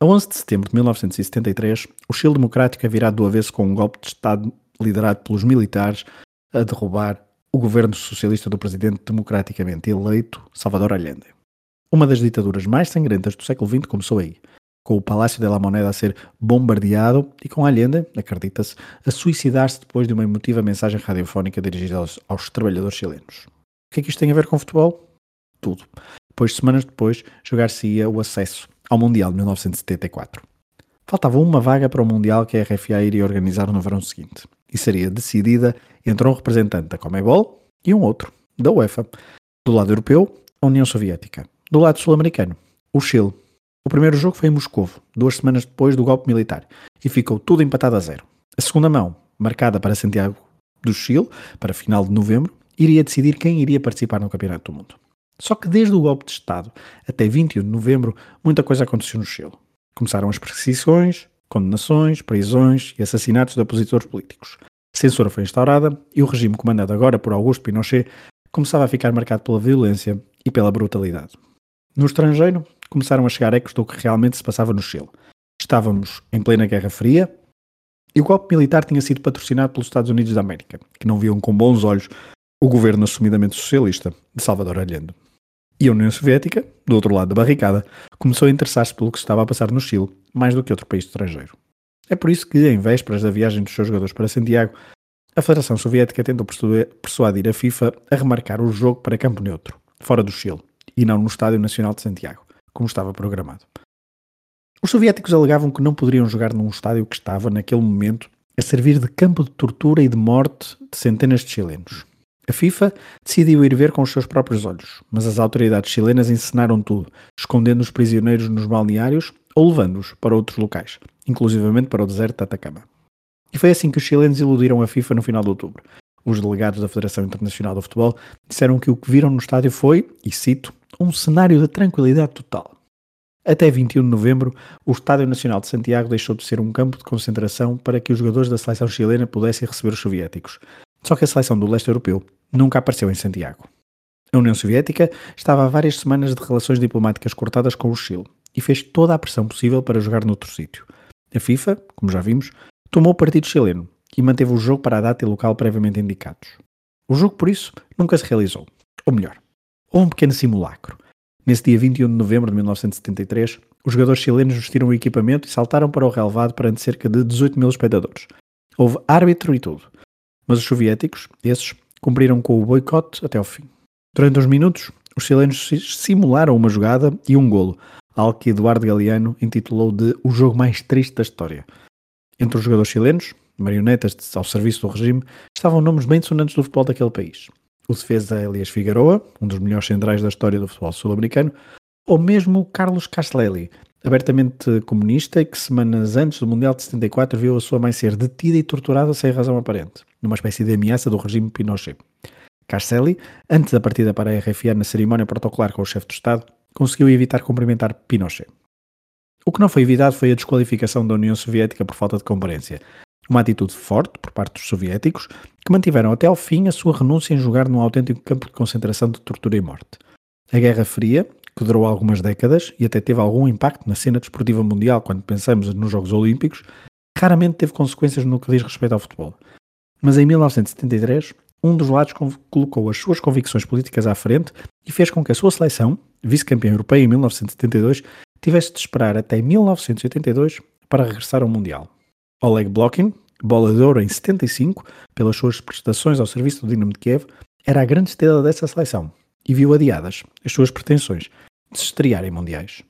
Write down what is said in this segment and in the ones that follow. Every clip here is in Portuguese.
A 11 de setembro de 1973, o Chile Democrático é virado do avesso com um golpe de Estado liderado pelos militares a derrubar o governo socialista do presidente democraticamente eleito Salvador Allende. Uma das ditaduras mais sangrentas do século XX começou aí, com o Palácio de la Moneda a ser bombardeado e com Allende, acredita-se, a suicidar-se depois de uma emotiva mensagem radiofónica dirigida aos, aos, trabalhadores chilenos. O que é que isto tem a ver com futebol? Tudo. Pois semanas depois jogar-se-ia o acesso ao Mundial de 1974. Faltava uma vaga para o Mundial que a RFA iria organizar no verão seguinte e seria decidida entre um representante da Comebol e um outro, da UEFA. Do lado europeu, a União Soviética. Do lado sul-americano, o Chile, o primeiro jogo foi em Moscou, duas semanas depois do golpe militar, e ficou tudo empatado a zero. A segunda mão, marcada para Santiago do Chile, para final de novembro, iria decidir quem iria participar no Campeonato do Mundo. Só que desde o golpe de Estado até 21 de novembro, muita coisa aconteceu no Chile. Começaram as perseguições, condenações, prisões e assassinatos de opositores políticos. Censura foi instaurada e o regime comandado agora por Augusto Pinochet começava a ficar marcado pela violência e pela brutalidade. No estrangeiro, começaram a chegar ecos do que realmente se passava no Chile. Estávamos em plena Guerra Fria e o golpe militar tinha sido patrocinado pelos Estados Unidos da América, que não viam com bons olhos o governo assumidamente socialista de Salvador Allende. E a União Soviética, do outro lado da barricada, começou a interessar-se pelo que se estava a passar no Chile, mais do que outro país estrangeiro. É por isso que, em vésperas da viagem dos seus jogadores para Santiago, a Federação Soviética tentou persuadir a FIFA a remarcar o jogo para campo neutro, fora do Chile, e não no Estádio Nacional de Santiago como estava programado. Os soviéticos alegavam que não poderiam jogar num estádio que estava, naquele momento, a servir de campo de tortura e de morte de centenas de chilenos. A FIFA decidiu ir ver com os seus próprios olhos, mas as autoridades chilenas encenaram tudo, escondendo os prisioneiros nos balneários ou levando-os para outros locais, inclusivamente para o deserto de Atacama. E foi assim que os chilenos iludiram a FIFA no final de outubro. Os delegados da Federação Internacional de Futebol disseram que o que viram no estádio foi, e cito, um cenário de tranquilidade total. Até 21 de novembro, o Estádio Nacional de Santiago deixou de ser um campo de concentração para que os jogadores da seleção chilena pudessem receber os soviéticos. Só que a seleção do leste europeu nunca apareceu em Santiago. A União Soviética estava há várias semanas de relações diplomáticas cortadas com o Chile e fez toda a pressão possível para jogar noutro sítio. A FIFA, como já vimos, tomou o partido chileno e manteve o jogo para a data e local previamente indicados. O jogo, por isso, nunca se realizou. Ou melhor, ou um pequeno simulacro. Nesse dia 21 de novembro de 1973, os jogadores chilenos vestiram o equipamento e saltaram para o relevado perante cerca de 18 mil espectadores. Houve árbitro e tudo. Mas os soviéticos, esses, cumpriram com o boicote até ao fim. Durante uns minutos, os chilenos simularam uma jogada e um golo, algo que Eduardo Galeano intitulou de o jogo mais triste da história. Entre os jogadores chilenos, marionetas ao serviço do regime, estavam nomes bem sonantes do futebol daquele país o defesa Elias Figueroa, um dos melhores centrais da história do futebol sul-americano, ou mesmo Carlos Castelli, abertamente comunista e que semanas antes do Mundial de 74 viu a sua mãe ser detida e torturada sem razão aparente, numa espécie de ameaça do regime Pinochet. Castelli, antes da partida para a RFA na cerimónia protocolar com o chefe de Estado, conseguiu evitar cumprimentar Pinochet. O que não foi evitado foi a desqualificação da União Soviética por falta de comparência, uma atitude forte por parte dos soviéticos, que mantiveram até ao fim a sua renúncia em jogar num autêntico campo de concentração de tortura e morte. A Guerra Fria, que durou algumas décadas e até teve algum impacto na cena desportiva mundial quando pensamos nos Jogos Olímpicos, raramente teve consequências no que diz respeito ao futebol. Mas em 1973, um dos lados colocou as suas convicções políticas à frente e fez com que a sua seleção, vice-campeã europeia em 1972, tivesse de esperar até 1982 para regressar ao Mundial. Oleg Blokin, bola em 75, pelas suas prestações ao serviço do Dinamo de Kiev, era a grande estrela dessa seleção e viu adiadas as suas pretensões de se estrear em mundiais.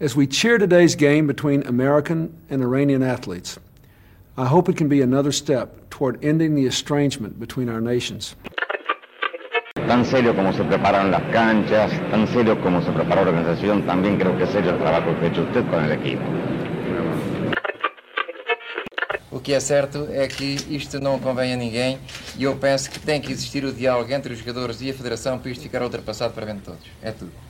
As we cheer today's game between American and Iranian athletes, I hope it can be another step toward ending the estrangement between our nations. Tan serio como se preparan las canchas, tan serio como se prepara la organización, también creo que es serio el trabajo que ha hecho usted con el equipo. O que é certo é que isto não convém a ninguém e eu penso que tem que existir o diálogo entre os jogadores e a Federação para isto ficar ultrapassado para bem de todos. É tudo.